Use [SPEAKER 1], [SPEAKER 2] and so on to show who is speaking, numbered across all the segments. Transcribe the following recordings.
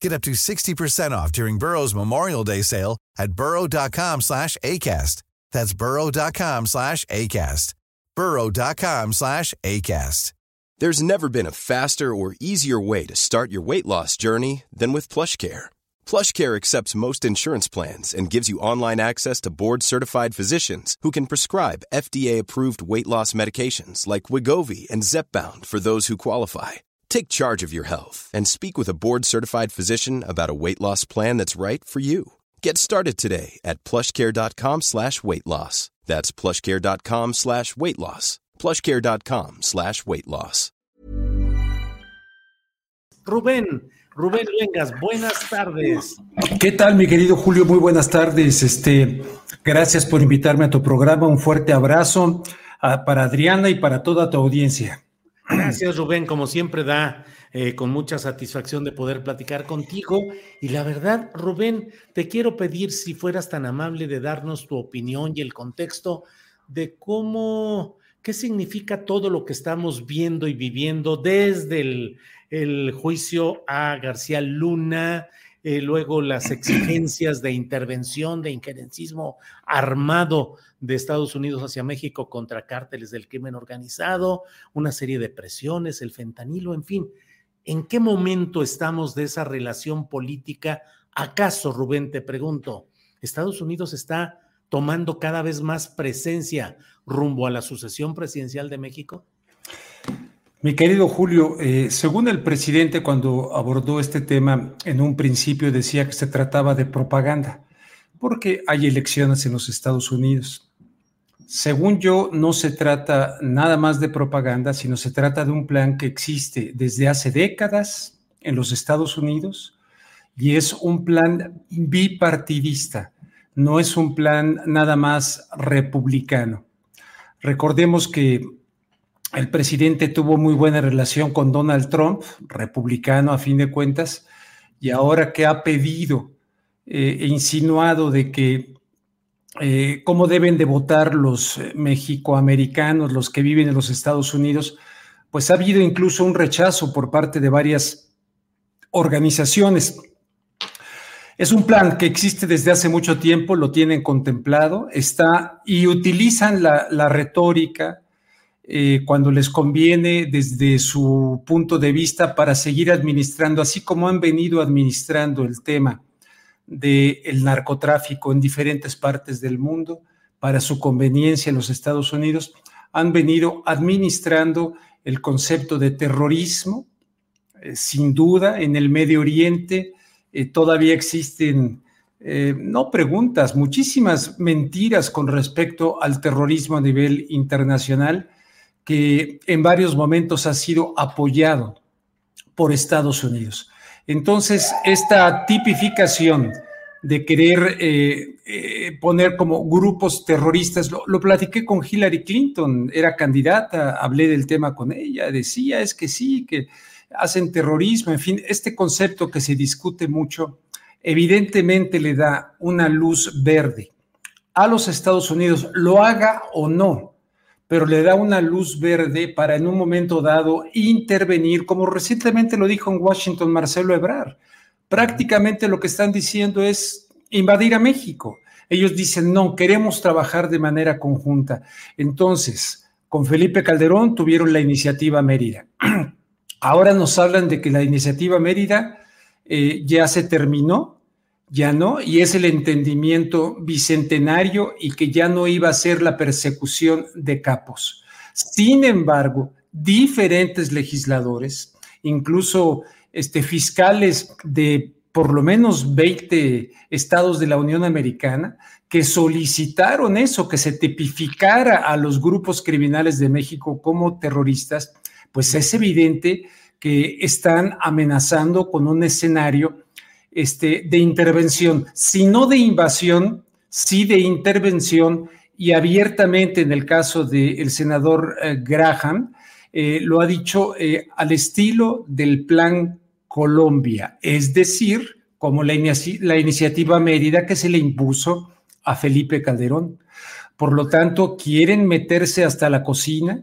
[SPEAKER 1] Get up to 60% off during Burrow's Memorial Day sale at burrow.com slash ACAST. That's burrow.com slash ACAST. burrow.com slash ACAST.
[SPEAKER 2] There's never been a faster or easier way to start your weight loss journey than with PlushCare. PlushCare accepts most insurance plans and gives you online access to board-certified physicians who can prescribe FDA-approved weight loss medications like Wigovi and Zepbound for those who qualify. Take charge of your health and speak with a board-certified physician about a weight loss plan that's right for you. Get started today at plushcare.com slash weight loss. That's plushcare.com slash weight loss. plushcare.com slash weight loss.
[SPEAKER 3] Rubén, Rubén Vengas, buenas tardes.
[SPEAKER 4] ¿Qué tal, mi querido Julio? Muy buenas tardes. Este, gracias por invitarme a tu programa. Un fuerte abrazo a, para Adriana y para toda tu audiencia.
[SPEAKER 3] Gracias, Rubén. Como siempre, da eh, con mucha satisfacción de poder platicar contigo. Y la verdad, Rubén, te quiero pedir si fueras tan amable de darnos tu opinión y el contexto de cómo, qué significa todo lo que estamos viendo y viviendo desde el, el juicio a García Luna, eh, luego las exigencias de intervención, de injerencismo armado de Estados Unidos hacia México contra cárteles del crimen organizado, una serie de presiones, el fentanilo, en fin. ¿En qué momento estamos de esa relación política? ¿Acaso, Rubén, te pregunto, Estados Unidos está tomando cada vez más presencia rumbo a la sucesión presidencial de México?
[SPEAKER 4] Mi querido Julio, eh, según el presidente cuando abordó este tema, en un principio decía que se trataba de propaganda, porque hay elecciones en los Estados Unidos. Según yo, no se trata nada más de propaganda, sino se trata de un plan que existe desde hace décadas en los Estados Unidos y es un plan bipartidista, no es un plan nada más republicano. Recordemos que el presidente tuvo muy buena relación con Donald Trump, republicano a fin de cuentas, y ahora que ha pedido eh, e insinuado de que eh, cómo deben de votar los eh, mexicoamericanos, los que viven en los Estados Unidos, pues ha habido incluso un rechazo por parte de varias organizaciones. Es un plan que existe desde hace mucho tiempo, lo tienen contemplado, está y utilizan la, la retórica, eh, cuando les conviene desde su punto de vista para seguir administrando, así como han venido administrando el tema del narcotráfico en diferentes partes del mundo para su conveniencia en los Estados Unidos, han venido administrando el concepto de terrorismo. Eh, sin duda, en el Medio Oriente eh, todavía existen, no preguntas, muchísimas mentiras con respecto al terrorismo a nivel internacional que en varios momentos ha sido apoyado por Estados Unidos. Entonces, esta tipificación de querer eh, eh, poner como grupos terroristas, lo, lo, platiqué con Hillary Clinton, era candidata, hablé del tema con ella, decía, es que sí, que hacen terrorismo, en fin, este concepto que se discute mucho, evidentemente le da una luz verde a los Estados Unidos, lo haga o no, pero le da una luz verde para en un momento dado intervenir, como recientemente lo dijo en Washington Marcelo Ebrard. Prácticamente lo que están diciendo es invadir a México. Ellos dicen, no, queremos trabajar de manera conjunta. Entonces, con Felipe Calderón tuvieron la iniciativa Mérida. Ahora nos hablan de que la iniciativa Mérida eh, ya se terminó, ya no, y es el entendimiento bicentenario y que ya no iba a ser la persecución de capos. Sin embargo, diferentes legisladores, incluso este, fiscales de por lo menos 20 estados de la Unión Americana, que solicitaron eso, que se tipificara a los grupos criminales de México como terroristas, pues es evidente que están amenazando con un escenario este, de intervención, si no de invasión, sí de intervención y abiertamente en el caso del senador eh, Graham, eh, lo ha dicho eh, al estilo del Plan Colombia, es decir, como la, la iniciativa Mérida que se le impuso a Felipe Calderón. Por lo tanto, quieren meterse hasta la cocina,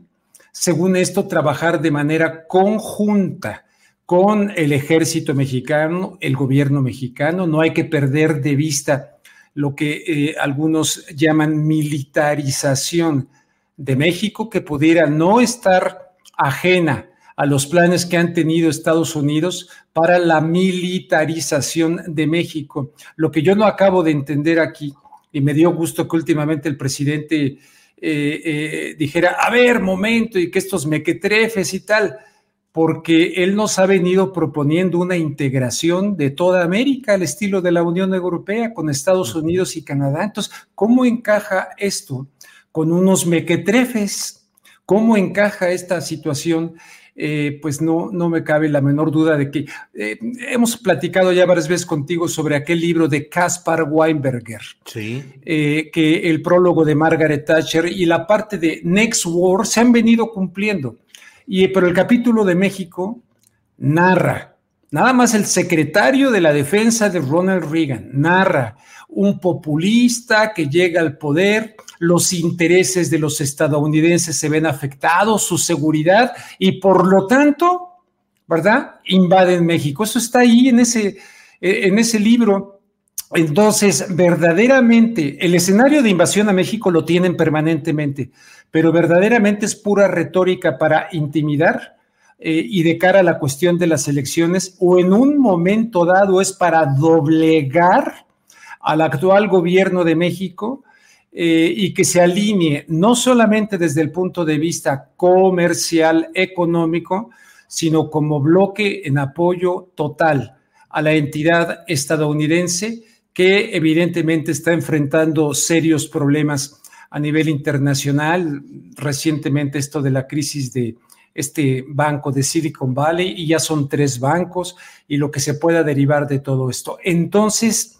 [SPEAKER 4] según esto, trabajar de manera conjunta con el ejército mexicano, el gobierno mexicano. No hay que perder de vista lo que eh, algunos llaman militarización de México, que pudiera no estar ajena a los planes que han tenido Estados Unidos para la militarización de México. Lo que yo no acabo de entender aquí y me dio gusto que últimamente el presidente eh, eh, dijera, a ver, momento, y que estos mequetrefes y tal, porque él nos ha venido proponiendo una integración de toda América al estilo de la Unión Europea con Estados Unidos y Canadá. Entonces, ¿cómo encaja esto con unos mequetrefes? ¿Cómo encaja esta situación eh, pues no, no me cabe la menor duda de que eh, hemos platicado ya varias veces contigo sobre aquel libro de Caspar Weinberger,
[SPEAKER 3] sí.
[SPEAKER 4] Eh, que el prólogo de Margaret Thatcher y la parte de Next War se han venido cumpliendo. Y, pero el capítulo de México narra, nada más el secretario de la defensa de Ronald Reagan, narra un populista que llega al poder, los intereses de los estadounidenses se ven afectados, su seguridad, y por lo tanto, ¿verdad? Invaden México. Eso está ahí en ese, eh, en ese libro. Entonces, verdaderamente, el escenario de invasión a México lo tienen permanentemente, pero verdaderamente es pura retórica para intimidar eh, y de cara a la cuestión de las elecciones, o en un momento dado es para doblegar al actual gobierno de México eh, y que se alinee no solamente desde el punto de vista comercial, económico, sino como bloque en apoyo total a la entidad estadounidense que evidentemente está enfrentando serios problemas a nivel internacional. Recientemente esto de la crisis de este banco de Silicon Valley y ya son tres bancos y lo que se pueda derivar de todo esto. Entonces,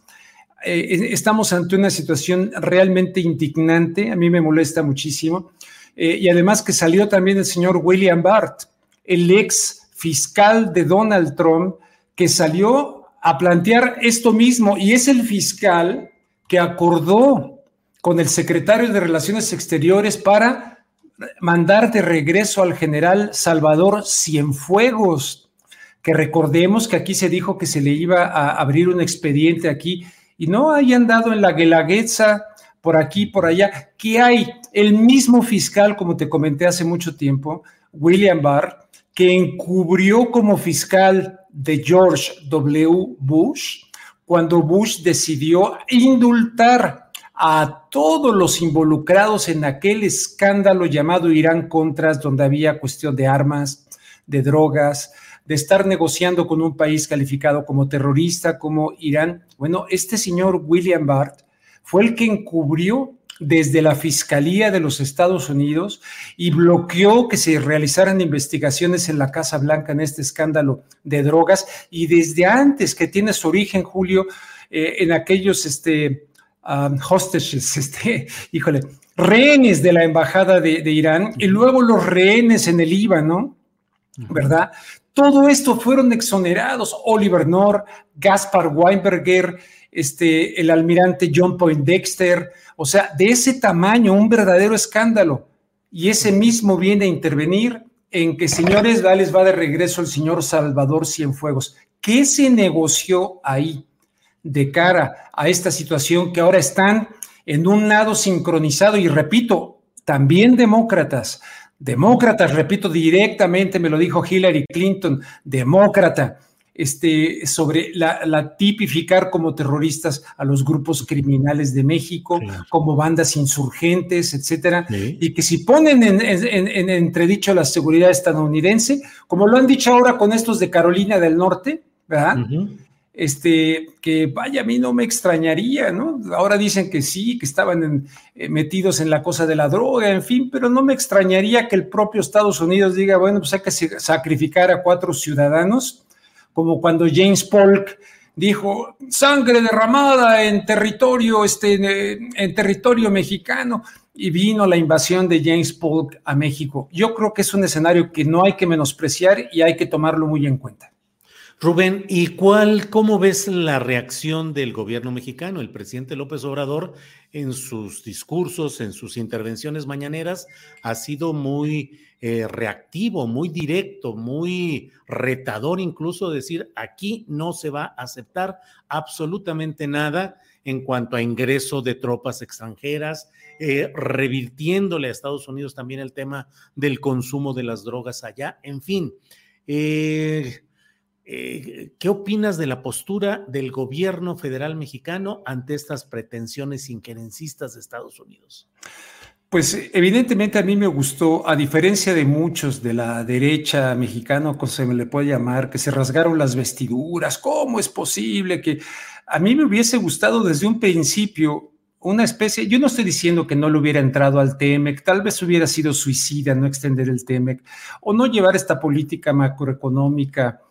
[SPEAKER 4] eh, estamos ante una situación realmente indignante, a mí me molesta muchísimo, eh, y además que salió también el señor William Barr, el ex fiscal de Donald Trump, que salió a plantear esto mismo, y es el fiscal que acordó con el secretario de Relaciones Exteriores para mandar de regreso al general Salvador Cienfuegos, que recordemos que aquí se dijo que se le iba a abrir un expediente aquí y no hayan dado en la guelaguetza por aquí, por allá, que hay el mismo fiscal, como te comenté hace mucho tiempo, William Barr, que encubrió como fiscal de George W. Bush cuando Bush decidió indultar a todos los involucrados en aquel escándalo llamado Irán Contras, donde había cuestión de armas, de drogas, de estar negociando con un país calificado como terrorista, como Irán. Bueno, este señor William Barr fue el que encubrió desde la Fiscalía de los Estados Unidos y bloqueó que se realizaran investigaciones en la Casa Blanca en este escándalo de drogas y desde antes que tiene su origen, Julio, eh, en aquellos este, um, hostages, este, híjole, rehenes de la Embajada de, de, Irán y luego los rehenes en el Líbano, ¿verdad? Todo esto fueron exonerados. Oliver Norr, Gaspar Weinberger, este, el almirante John Poindexter, o sea, de ese tamaño, un verdadero escándalo. Y ese mismo viene a intervenir en que, señores, les va de regreso el señor Salvador Cienfuegos. ¿Qué se negoció ahí de cara a esta situación que ahora están en un lado sincronizado? Y repito, también demócratas, demócratas, repito directamente, me lo dijo Hillary Clinton, demócrata, este, sobre la, tipificar como terroristas a los grupos criminales de México, como bandas insurgentes, etcétera, y que si ponen en, entredicho la seguridad estadounidense, como lo han dicho ahora con estos de Carolina del Norte, ¿verdad? Este, que vaya, a mí no me extrañaría, ¿no? Ahora dicen que sí, que estaban eh, metidos en la cosa de la droga, en fin, pero no me extrañaría que el propio Estados Unidos diga, bueno, pues hay que sacrificar a cuatro ciudadanos, como cuando James Polk dijo sangre derramada en territorio, este, en territorio mexicano y vino la invasión de James Polk a México. Yo creo que es un escenario que no hay que menospreciar y hay que tomarlo muy en cuenta.
[SPEAKER 3] Rubén, ¿y cuál, cómo ves la reacción del gobierno mexicano? El presidente López Obrador en sus discursos, en sus intervenciones mañaneras, ha sido muy eh, reactivo, muy directo, muy retador, incluso decir, aquí no se va a aceptar absolutamente nada en cuanto a ingreso de tropas extranjeras, eh, revirtiéndole a Estados Unidos también el tema del consumo de las drogas allá, en fin. Eh, eh, ¿Qué opinas de la postura del gobierno federal mexicano ante estas pretensiones inquerencistas de Estados Unidos?
[SPEAKER 4] Pues evidentemente a mí me gustó, a diferencia de muchos de la derecha mexicana, como se me le puede llamar, que se rasgaron las vestiduras, ¿cómo es posible que a mí me hubiese gustado desde un principio una especie, yo no estoy diciendo que no le hubiera entrado al TEMEC, tal vez hubiera sido suicida no extender el TEMEC o no llevar esta política macroeconómica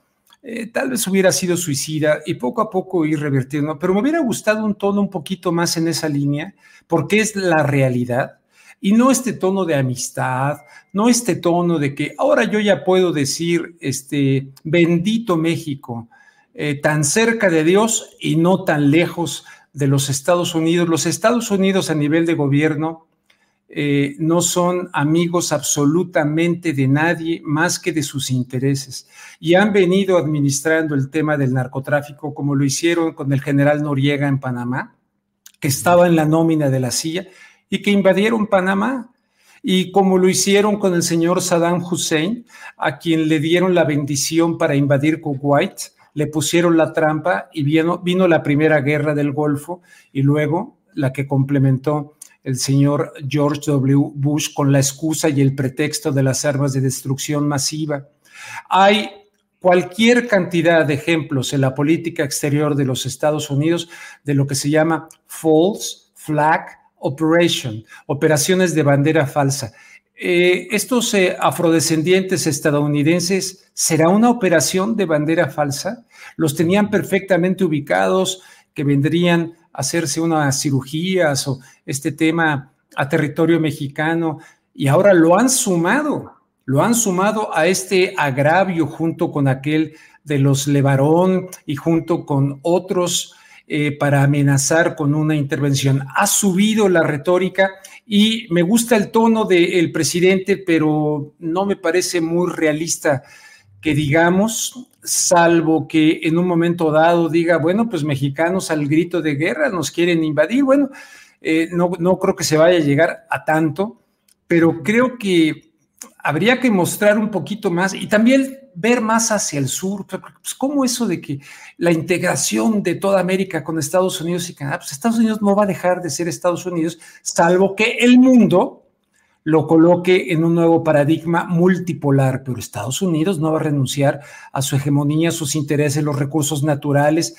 [SPEAKER 4] eh, tal vez hubiera sido suicida y poco a poco ir revirtiendo, pero me hubiera gustado un tono un poquito más en esa línea, porque es la realidad y no este tono de amistad, no este tono de que ahora yo ya puedo decir, este, bendito México, eh, tan cerca de Dios y no tan lejos de los Estados Unidos. Los Estados Unidos a nivel de gobierno eh, no son amigos absolutamente de nadie más que de sus intereses. Y han venido administrando el tema del narcotráfico como lo hicieron con el general Noriega en Panamá, que estaba en la nómina de la CIA y que invadieron Panamá. Y como lo hicieron con el señor Saddam Hussein, a quien le dieron la bendición para invadir Kuwait, le pusieron la trampa y vino, vino la primera guerra del Golfo y luego la que complementó el señor George W. Bush con la excusa y el pretexto de las armas de destrucción masiva. Hay cualquier cantidad de ejemplos en la política exterior de los Estados Unidos de lo que se llama false flag operation, operaciones de bandera falsa. Eh, estos eh, afrodescendientes estadounidenses, ¿será una operación de bandera falsa? Los tenían perfectamente ubicados, que vendrían hacerse unas cirugías o este tema a territorio mexicano y ahora lo han sumado, lo han sumado a este agravio junto con aquel de los Levarón y junto con otros eh, para amenazar con una intervención. Ha subido la retórica y me gusta el tono del presidente, pero no me parece muy realista que digamos, salvo que en un momento dado diga, bueno, pues mexicanos al grito de guerra nos quieren invadir. Bueno, eh, no, no creo que se vaya a llegar a tanto, pero creo que habría que mostrar un poquito más y también ver más hacia el sur. Pues, ¿Cómo eso de que la integración de toda América con Estados Unidos y Canadá? Pues Estados Unidos no va a dejar de ser Estados Unidos, salvo que el mundo lo coloque en un nuevo paradigma multipolar, pero Estados Unidos no va a renunciar a su hegemonía, sus intereses, los recursos naturales,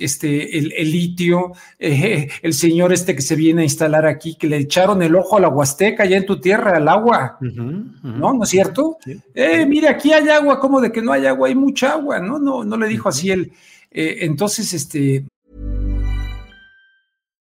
[SPEAKER 4] este, el, litio, eh, el señor este que se viene a instalar aquí, que le echaron el ojo a la Huasteca, allá en tu tierra, al agua, ¿no? ¿No es cierto? Eh, mire, aquí hay agua, ¿cómo de que no hay agua? Hay mucha agua, ¿no? No, no le dijo así él. Eh, entonces, este...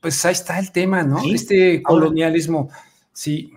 [SPEAKER 4] Pues ahí está el tema, ¿no? ¿Sí? Este colonialismo, sí.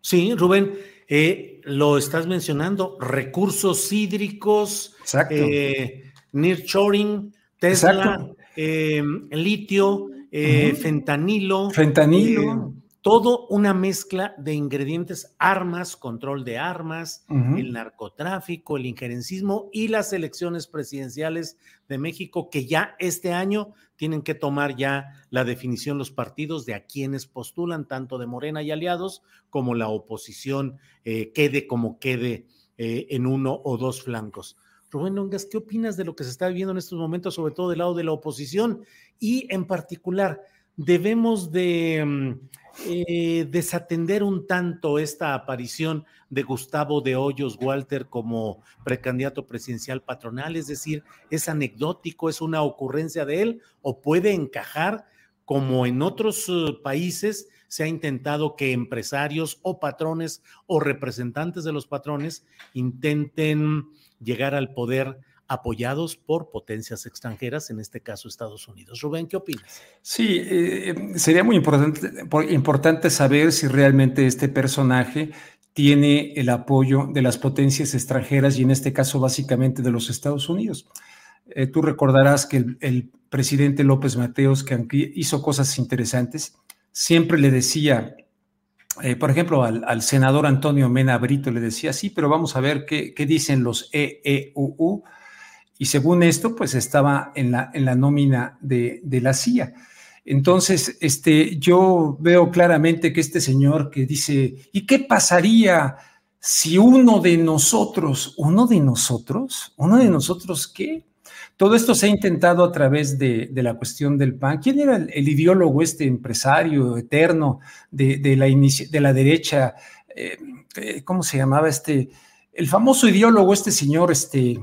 [SPEAKER 3] Sí, Rubén, eh, lo estás mencionando, recursos hídricos,
[SPEAKER 4] Exacto.
[SPEAKER 3] Eh, nearshoring, Tesla, eh, litio, eh, uh -huh. fentanilo.
[SPEAKER 4] Fentanilo.
[SPEAKER 3] Todo una mezcla de ingredientes, armas, control de armas, uh -huh. el narcotráfico, el injerencismo y las elecciones presidenciales de México que ya este año tienen que tomar ya la definición los partidos de a quienes postulan, tanto de Morena y aliados, como la oposición eh, quede como quede eh, en uno o dos flancos. Rubén Ongas, ¿qué opinas de lo que se está viviendo en estos momentos, sobre todo del lado de la oposición? Y en particular, debemos de eh, desatender un tanto esta aparición de Gustavo de Hoyos Walter como precandidato presidencial patronal, es decir, es anecdótico, es una ocurrencia de él o puede encajar como en otros uh, países se ha intentado que empresarios o patrones o representantes de los patrones intenten llegar al poder apoyados por potencias extranjeras, en este caso Estados Unidos. Rubén, ¿qué opinas?
[SPEAKER 4] Sí, eh, sería muy importante, importante saber si realmente este personaje tiene el apoyo de las potencias extranjeras y en este caso básicamente de los Estados Unidos. Eh, tú recordarás que el, presidente López Mateos, que hizo cosas interesantes, siempre le decía, eh, por ejemplo, al, al, senador Antonio Mena Brito le decía, sí, pero vamos a ver qué, qué dicen los EEUU, y según esto, pues estaba en la, en la nómina de, de, la CIA. Entonces, este, yo veo claramente que este señor que dice, ¿y qué pasaría si uno de nosotros, uno de nosotros, uno de nosotros qué? Todo esto se ha intentado a través de, de la cuestión del PAN. ¿Quién era el, ideólogo, este empresario eterno de, de, la, de la, derecha? Eh, ¿Cómo se llamaba este? El famoso ideólogo, este señor, este,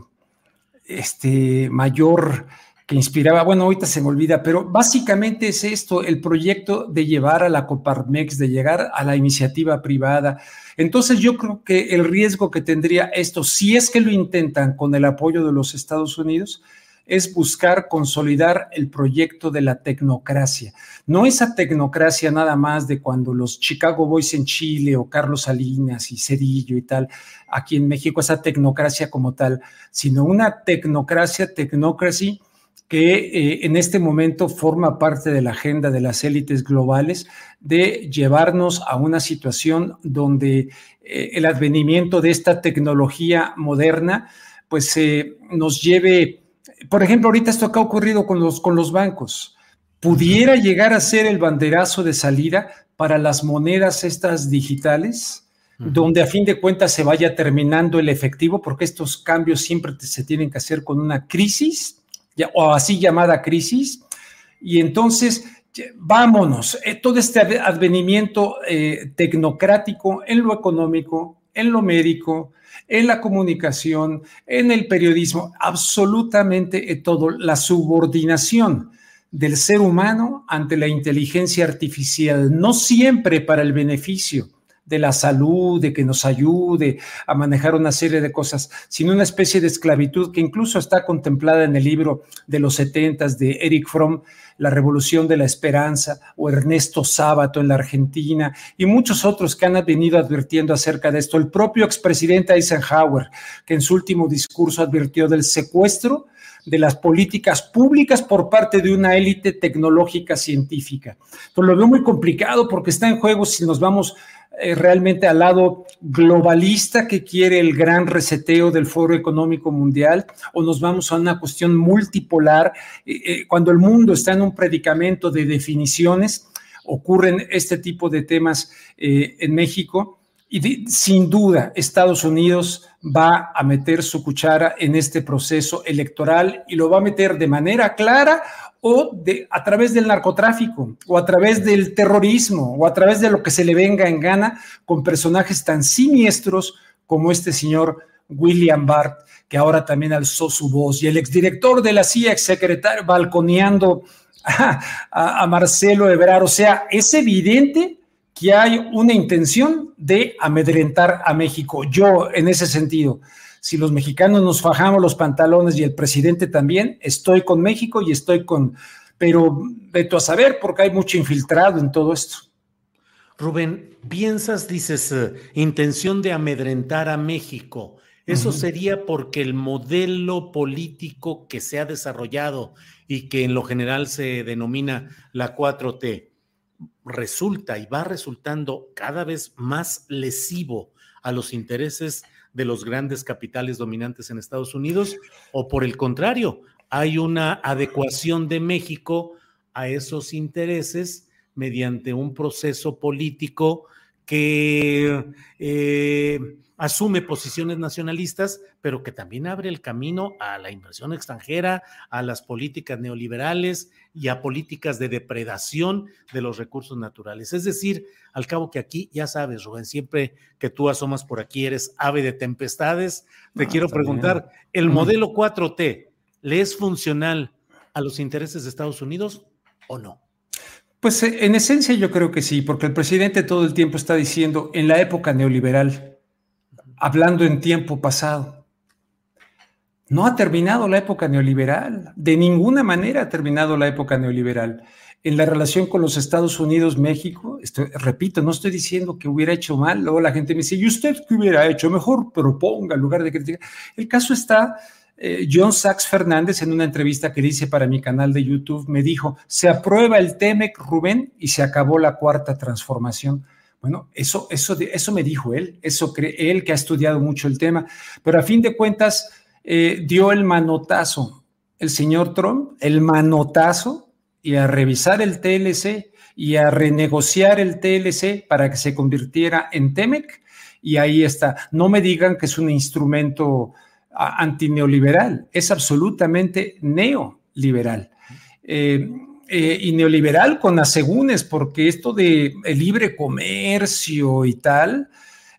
[SPEAKER 4] este mayor que inspiraba, bueno, ahorita se me olvida, pero básicamente es esto, el proyecto de llevar a la Coparmex, de llegar a la iniciativa privada. Entonces yo creo que el riesgo que tendría esto, si es que lo intentan con el apoyo de los Estados Unidos, es buscar consolidar el proyecto de la tecnocracia. No esa tecnocracia nada más de cuando los Chicago Boys en Chile o Carlos Salinas y Cedillo y tal, aquí en México, esa tecnocracia como tal, sino una tecnocracia, tecnocracy, que eh, en este momento forma parte de la agenda de las élites globales de llevarnos a una situación donde eh, el advenimiento de esta tecnología moderna pues eh, nos lleve por ejemplo, ahorita esto que ha ocurrido con los, con los bancos, pudiera llegar a ser el banderazo de salida para las monedas estas digitales, uh -huh. donde a fin de cuentas se vaya terminando el efectivo, porque estos cambios siempre se tienen que hacer con una crisis, o así llamada crisis, y entonces vámonos, eh, todo este advenimiento eh, tecnocrático en lo económico, en lo médico, en la comunicación, en el periodismo, absolutamente en todo, la subordinación del ser humano ante la inteligencia artificial, no siempre para el beneficio de la salud, de que nos ayude a manejar una serie de cosas, sino una especie de esclavitud que incluso está contemplada en el libro de los setentas de Eric Fromm, La Revolución de la Esperanza, o Ernesto Sábato en la Argentina, y muchos otros que han venido advirtiendo acerca de esto. El propio expresidente Eisenhower, que en su último discurso advirtió del secuestro de las políticas públicas por parte de una élite tecnológica científica. Entonces lo veo muy complicado porque está en juego si nos vamos eh, realmente al lado globalista que quiere el gran reseteo del Foro Económico Mundial o nos vamos a una cuestión multipolar eh, eh, cuando el mundo está en un predicamento de definiciones ocurren este tipo de temas en México y sin duda Estados Unidos va a meter su cuchara en este proceso electoral y lo va a meter de manera clara o de, a través del narcotráfico, o a través del terrorismo, o a través de lo que se le venga en gana con personajes tan siniestros como este señor William Barr, que ahora también alzó su voz, y el exdirector de la CIA, exsecretario, balconeando a, a, a Marcelo Ebrard. O sea, es evidente que hay una intención de amedrentar a México. Yo, en ese sentido, Si los mexicanos nos fajamos los pantalones y el presidente también, estoy con México y estoy con, pero veto a saber porque hay mucho infiltrado en todo esto.
[SPEAKER 3] Rubén, piensas, dices, eh, intención de amedrentar a México. Eso sería porque el modelo político que se ha desarrollado y que en lo general se denomina la 4T resulta y va resultando cada vez más lesivo a los intereses de los grandes capitales dominantes en Estados Unidos o por el contrario, hay una adecuación de México a esos intereses mediante un proceso político que eh, asume posiciones nacionalistas, pero que también abre el camino a la inversión extranjera, a las políticas neoliberales y a políticas de depredación de los recursos naturales. Es decir, al cabo que aquí, ya sabes, Rubén, siempre que tú asomas por aquí eres ave de tempestades, te ah, quiero preguntar, ¿el modelo 4T le es funcional a los intereses de Estados Unidos o no?
[SPEAKER 4] Pues eh, en esencia yo creo que sí, porque el presidente todo el tiempo está diciendo en la época neoliberal, hablando en tiempo pasado. No ha terminado la época neoliberal, de ninguna manera ha terminado la época neoliberal. En la relación con los Estados Unidos, México, repito, no estoy diciendo que hubiera hecho mal, luego la gente me dice, ¿y usted qué hubiera hecho? Mejor proponga en lugar de criticar. El caso está eh, John Sachs Fernández, en una entrevista que hice para mi canal de YouTube, me dijo, se aprueba el TEMEC, Rubén, y se acabó la cuarta transformación. Bueno, eso, eso, eso me dijo él, eso cree él que ha estudiado mucho el tema, pero a fin de cuentas eh, dio el manotazo, el señor Trump, el manotazo, y a revisar el TLC y a renegociar el TLC para que se convirtiera en TEMEC, y ahí está. No me digan que es un instrumento antineoliberal, es absolutamente neoliberal. Eh, eh, y neoliberal con asegúnes, porque esto de el libre comercio y tal,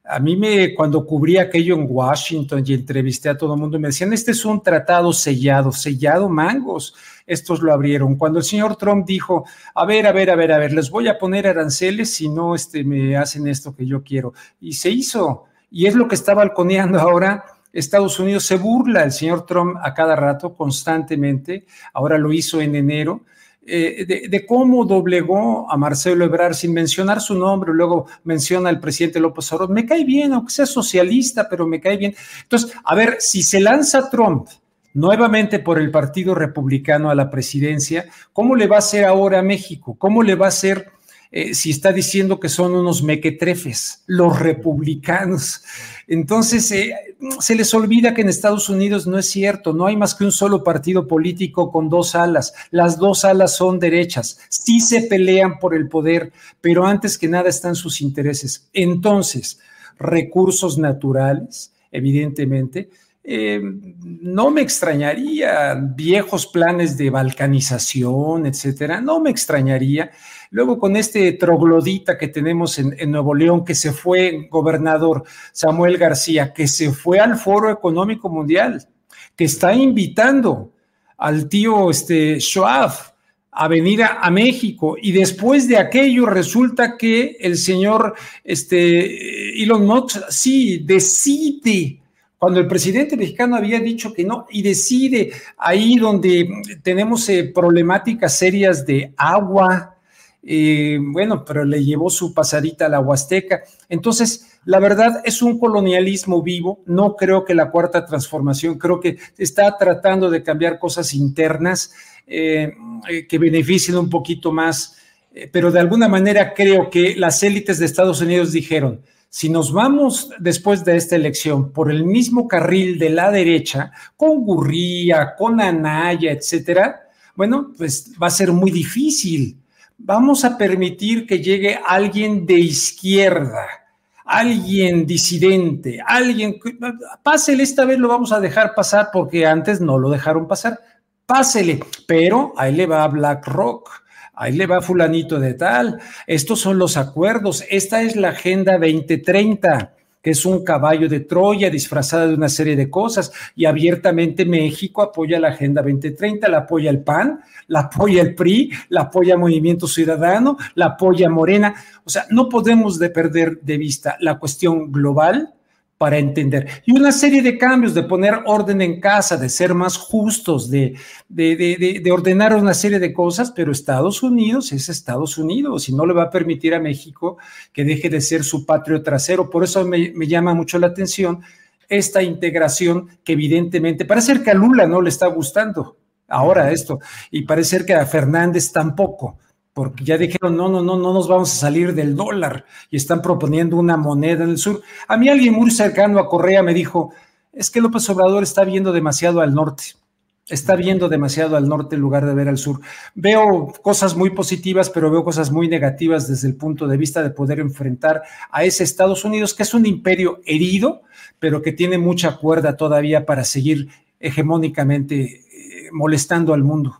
[SPEAKER 4] a mí me, cuando cubrí aquello en Washington y entrevisté a todo el mundo, me decían, este es un tratado sellado, sellado mangos, estos lo abrieron. Cuando el señor Trump dijo, a ver, a ver, a ver, a ver, les voy a poner aranceles si no este, me hacen esto que yo quiero. Y se hizo, y es lo que está balconeando ahora Estados Unidos se burla el señor Trump a cada rato, constantemente, ahora lo hizo en enero, eh, de, cómo doblegó a Marcelo Ebrard sin mencionar su nombre, luego menciona al presidente López Obrador, me cae bien, aunque sea socialista, pero me cae bien. Entonces, a ver, si se lanza Trump nuevamente por el Partido Republicano a la presidencia, ¿cómo le va a hacer ahora a México? ¿Cómo le va a hacer eh, si está diciendo que son unos mequetrefes, los republicanos. Entonces, eh, se les olvida que en Estados Unidos no es cierto, no hay más que un solo partido político con dos alas. Las dos alas son derechas, sí se pelean por el poder, pero antes que nada están sus intereses. Entonces, recursos naturales, evidentemente, eh, no me extrañaría viejos planes de balcanización, etcétera, no me extrañaría. Luego con este troglodita que tenemos en, Nuevo León, que se fue gobernador Samuel García, que se fue al Foro Económico Mundial, que está invitando al tío este, Schwab a venir a, México y después de aquello resulta que el señor este, Elon Musk sí decide cuando el presidente mexicano había dicho que no y decide ahí donde tenemos eh, problemáticas serias de agua, eh, bueno, pero le llevó su pasadita a la Huasteca. Entonces, la verdad es un colonialismo vivo. No creo que la cuarta transformación, creo que está tratando de cambiar cosas internas eh, que beneficien un poquito más, pero de alguna manera creo que las élites de Estados Unidos dijeron, si nos vamos después de esta elección por el mismo carril de la derecha, con Gurría, con Anaya, etcétera, bueno, pues va a ser muy difícil. Vamos a permitir que llegue alguien de izquierda, alguien disidente, alguien. Pásele, esta vez lo vamos a dejar pasar porque antes no lo dejaron pasar. Pásele, pero ahí le va a BlackRock ahí le va fulanito de tal, estos son los acuerdos, esta es la Agenda 2030 que es un caballo de Troya disfrazada de una serie de cosas, y abiertamente México apoya la Agenda 2030, la apoya el PAN, la apoya el PRI, la apoya Movimiento Ciudadano, la apoya Morena. O sea, no podemos de perder de vista la cuestión global para entender. Y una serie de cambios, de poner orden en casa, de ser más justos, de, de, ordenar una serie de cosas, pero Estados Unidos es Estados Unidos y no le va a permitir a México que deje de ser su patrio trasero. Por eso me, me llama mucho la atención esta integración que evidentemente parece que a Lula no le está gustando ahora esto y parece que a Fernández tampoco porque ya dijeron, no, no, no, no nos vamos a salir del dólar y están proponiendo una moneda en el sur. A mí alguien muy cercano a Correa me dijo, es que López Obrador está viendo demasiado al norte, está viendo demasiado al norte en lugar de ver al sur. Veo cosas muy positivas, pero veo cosas muy negativas desde el punto de vista de poder enfrentar a ese Estados Unidos, que es un imperio herido, pero que tiene mucha cuerda todavía para seguir hegemónicamente eh, molestando al mundo.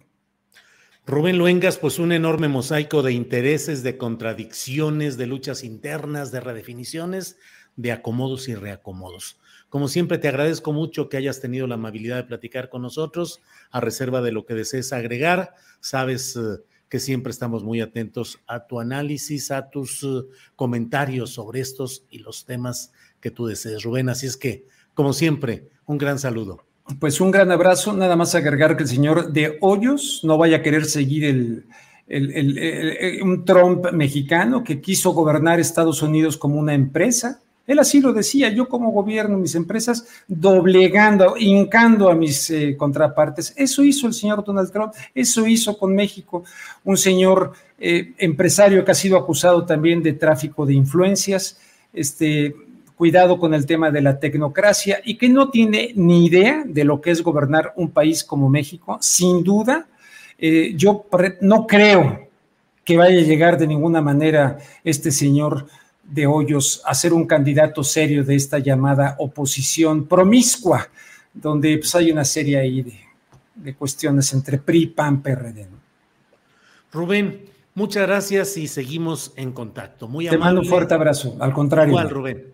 [SPEAKER 3] Rubén Luengas, pues un enorme mosaico de intereses, de contradicciones, de luchas internas, de redefiniciones, de acomodos y reacomodos. Como siempre, te agradezco mucho que hayas tenido la amabilidad de platicar con nosotros, a reserva de lo que desees agregar. Sabes eh, que siempre estamos muy atentos a tu análisis, a tus eh, comentarios sobre estos y los temas que tú desees, Rubén. Así es que, como siempre, un gran saludo.
[SPEAKER 4] Pues un gran abrazo, nada más agregar que el señor de Hoyos no vaya a querer seguir el, un Trump mexicano que quiso gobernar Estados Unidos como una empresa. Él así lo decía, yo como gobierno mis empresas doblegando, hincando a mis eh, contrapartes. Eso hizo el señor Donald Trump, eso hizo con México un señor eh, empresario que ha sido acusado también de tráfico de influencias. Este, cuidado con el tema de la tecnocracia y que no tiene ni idea de lo que es gobernar un país como México, sin duda. Eh, yo no creo que vaya a llegar de ninguna manera este señor de Hoyos a ser un candidato serio de esta llamada oposición promiscua, donde pues, hay una serie ahí de, cuestiones entre PRI, PAN, PRD.
[SPEAKER 3] Rubén, muchas gracias y seguimos en contacto. Muy
[SPEAKER 4] Te mando un fuerte abrazo, al contrario.
[SPEAKER 3] Igual, Rubén.